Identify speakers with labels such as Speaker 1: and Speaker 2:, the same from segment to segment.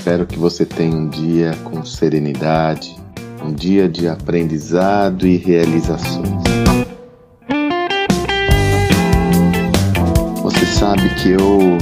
Speaker 1: Espero que você tenha um dia com serenidade, um dia de aprendizado e realizações. Você sabe que eu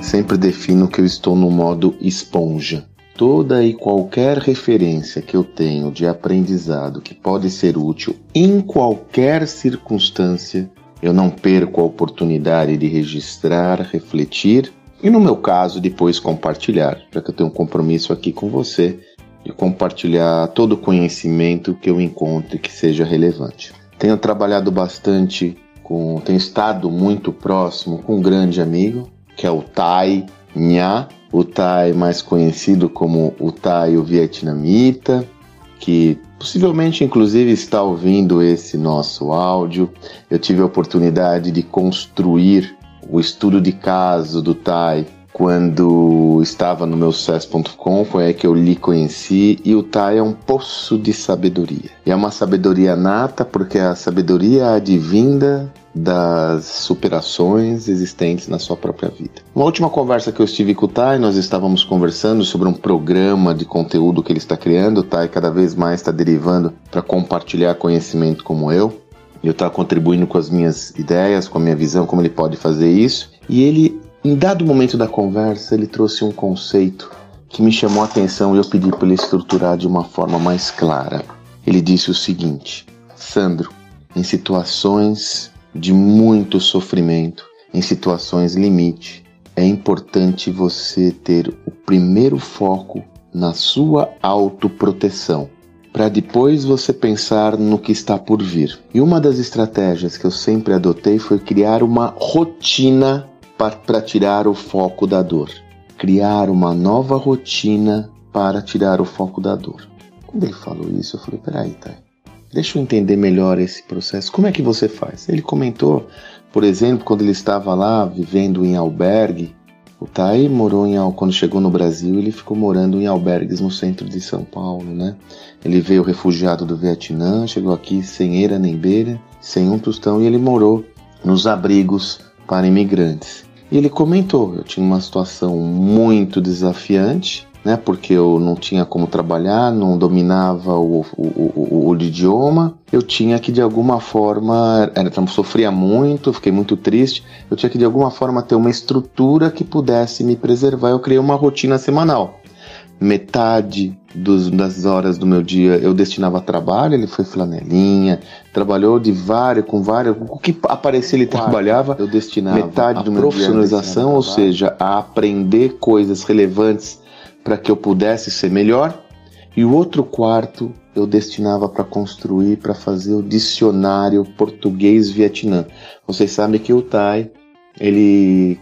Speaker 1: sempre defino que eu estou no modo esponja. Toda e qualquer referência que eu tenho de aprendizado que pode ser útil em qualquer circunstância, eu não perco a oportunidade de registrar, refletir e, no meu caso, depois compartilhar, para que eu tenha um compromisso aqui com você de compartilhar todo o conhecimento que eu encontre que seja relevante. Tenho trabalhado bastante com, tenho estado muito próximo com um grande amigo, que é o Tai Nha, o Tai mais conhecido como o Tai o vietnamita, que possivelmente inclusive está ouvindo esse nosso áudio. Eu tive a oportunidade de construir o estudo de caso do Tai quando estava no meu sucesso.com, foi aí que eu lhe conheci e o Tai é um poço de sabedoria. É uma sabedoria nata porque a sabedoria advinda das superações existentes na sua própria vida. Uma última conversa que eu estive com o Tai, nós estávamos conversando sobre um programa de conteúdo que ele está criando. O Tai cada vez mais está derivando para compartilhar conhecimento como eu. Eu estava contribuindo com as minhas ideias, com a minha visão, como ele pode fazer isso. E ele em dado momento da conversa, ele trouxe um conceito que me chamou a atenção e eu pedi para ele estruturar de uma forma mais clara. Ele disse o seguinte: Sandro, em situações de muito sofrimento, em situações limite, é importante você ter o primeiro foco na sua autoproteção, para depois você pensar no que está por vir. E uma das estratégias que eu sempre adotei foi criar uma rotina para tirar o foco da dor. Criar uma nova rotina para tirar o foco da dor. Quando ele falou isso, eu falei: peraí, tá. Deixa eu entender melhor esse processo. Como é que você faz? Ele comentou, por exemplo, quando ele estava lá vivendo em albergue. O Tai morou em quando chegou no Brasil, ele ficou morando em albergues no centro de São Paulo, né? Ele veio refugiado do Vietnã, chegou aqui sem eira nem beira, sem um tostão e ele morou nos abrigos para imigrantes. E ele comentou: eu tinha uma situação muito desafiante, né? Porque eu não tinha como trabalhar, não dominava o, o, o, o idioma. Eu tinha que de alguma forma, era, sofria muito, fiquei muito triste. Eu tinha que de alguma forma ter uma estrutura que pudesse me preservar. Eu criei uma rotina semanal metade dos, das horas do meu dia eu destinava a trabalho, ele foi flanelinha, trabalhou de várias, com várias, o que aparecia ele trabalhava, eu destinava metade do meu profissionalização, ou seja, a aprender coisas relevantes para que eu pudesse ser melhor, e o outro quarto eu destinava para construir, para fazer o dicionário português-vietnã. Vocês sabem que o Tai ele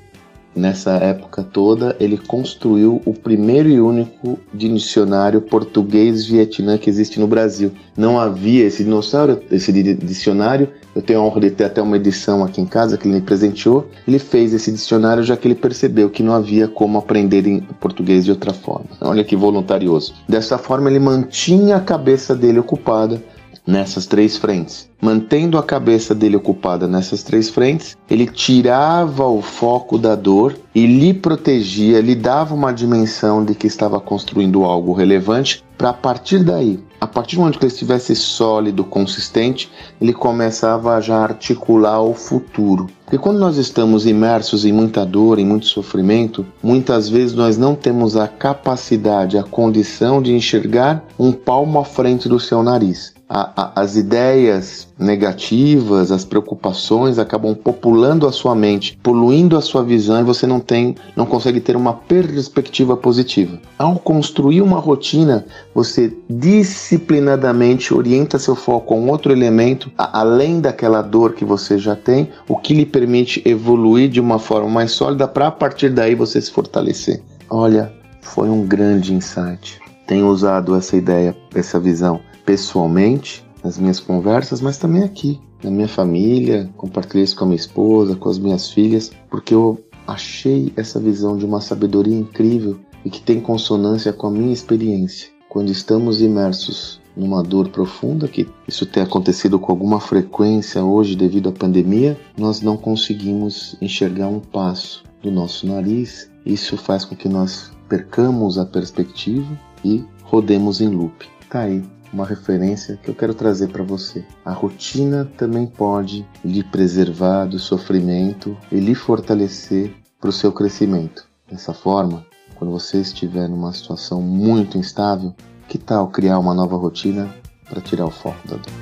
Speaker 1: Nessa época toda, ele construiu o primeiro e único dicionário português-vietnã que existe no Brasil. Não havia esse dinossauro, esse dicionário. Eu tenho a honra de ter até uma edição aqui em casa que ele me presenteou. Ele fez esse dicionário já que ele percebeu que não havia como aprender em português de outra forma. Olha que voluntarioso. Dessa forma, ele mantinha a cabeça dele ocupada nessas três frentes. Mantendo a cabeça dele ocupada nessas três frentes, ele tirava o foco da dor e lhe protegia, lhe dava uma dimensão de que estava construindo algo relevante para a partir daí, a partir do momento que ele estivesse sólido, consistente, ele começava a já articular o futuro. Porque quando nós estamos imersos em muita dor, em muito sofrimento, muitas vezes nós não temos a capacidade, a condição de enxergar um palmo à frente do seu nariz a, a, as ideias negativas, as preocupações acabam populando a sua mente, poluindo a sua visão e você não tem, não consegue ter uma perspectiva positiva. Ao construir uma rotina, você disciplinadamente orienta seu foco a um outro elemento, a, além daquela dor que você já tem, o que lhe permite evoluir de uma forma mais sólida para a partir daí você se fortalecer. Olha, foi um grande insight. Tenho usado essa ideia, essa visão pessoalmente, nas minhas conversas, mas também aqui, na minha família, compartilhei isso com a minha esposa, com as minhas filhas, porque eu achei essa visão de uma sabedoria incrível e que tem consonância com a minha experiência. Quando estamos imersos numa dor profunda, que isso tem acontecido com alguma frequência hoje devido à pandemia, nós não conseguimos enxergar um passo do nosso nariz. Isso faz com que nós percamos a perspectiva e rodemos em loop. Tá aí uma referência que eu quero trazer para você. A rotina também pode lhe preservar do sofrimento e lhe fortalecer para o seu crescimento. Dessa forma, quando você estiver numa situação muito instável, que tal criar uma nova rotina para tirar o foco da dor?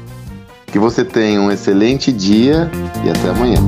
Speaker 1: Que você tenha um excelente dia e até amanhã.